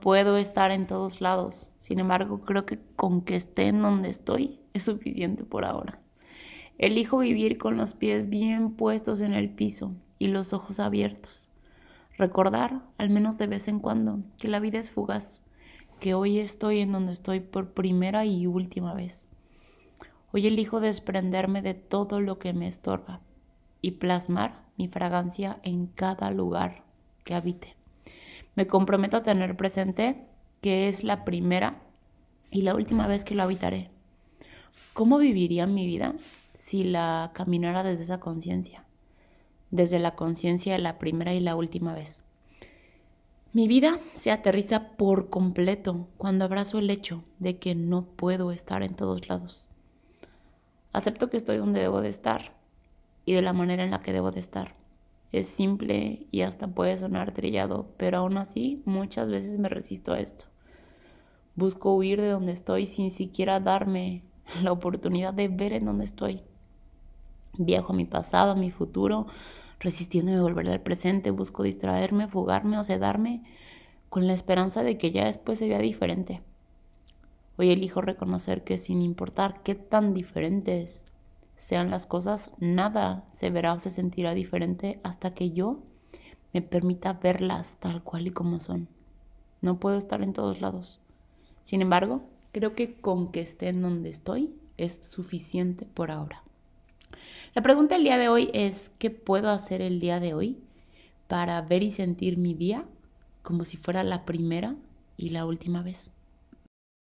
Puedo estar en todos lados, sin embargo creo que con que esté en donde estoy es suficiente por ahora. Elijo vivir con los pies bien puestos en el piso y los ojos abiertos Recordar, al menos de vez en cuando, que la vida es fugaz, que hoy estoy en donde estoy por primera y última vez. Hoy elijo desprenderme de todo lo que me estorba y plasmar mi fragancia en cada lugar que habite. Me comprometo a tener presente que es la primera y la última vez que lo habitaré. ¿Cómo viviría mi vida si la caminara desde esa conciencia? desde la conciencia de la primera y la última vez. Mi vida se aterriza por completo cuando abrazo el hecho de que no puedo estar en todos lados. Acepto que estoy donde debo de estar y de la manera en la que debo de estar. Es simple y hasta puede sonar trillado, pero aún así muchas veces me resisto a esto. Busco huir de donde estoy sin siquiera darme la oportunidad de ver en dónde estoy. Viajo a mi pasado, a mi futuro, resistiéndome a volver al presente, busco distraerme, fugarme o sedarme con la esperanza de que ya después se vea diferente. Hoy elijo reconocer que sin importar qué tan diferentes sean las cosas, nada se verá o se sentirá diferente hasta que yo me permita verlas tal cual y como son. No puedo estar en todos lados. Sin embargo, creo que con que esté en donde estoy es suficiente por ahora. La pregunta del día de hoy es, ¿qué puedo hacer el día de hoy para ver y sentir mi día como si fuera la primera y la última vez?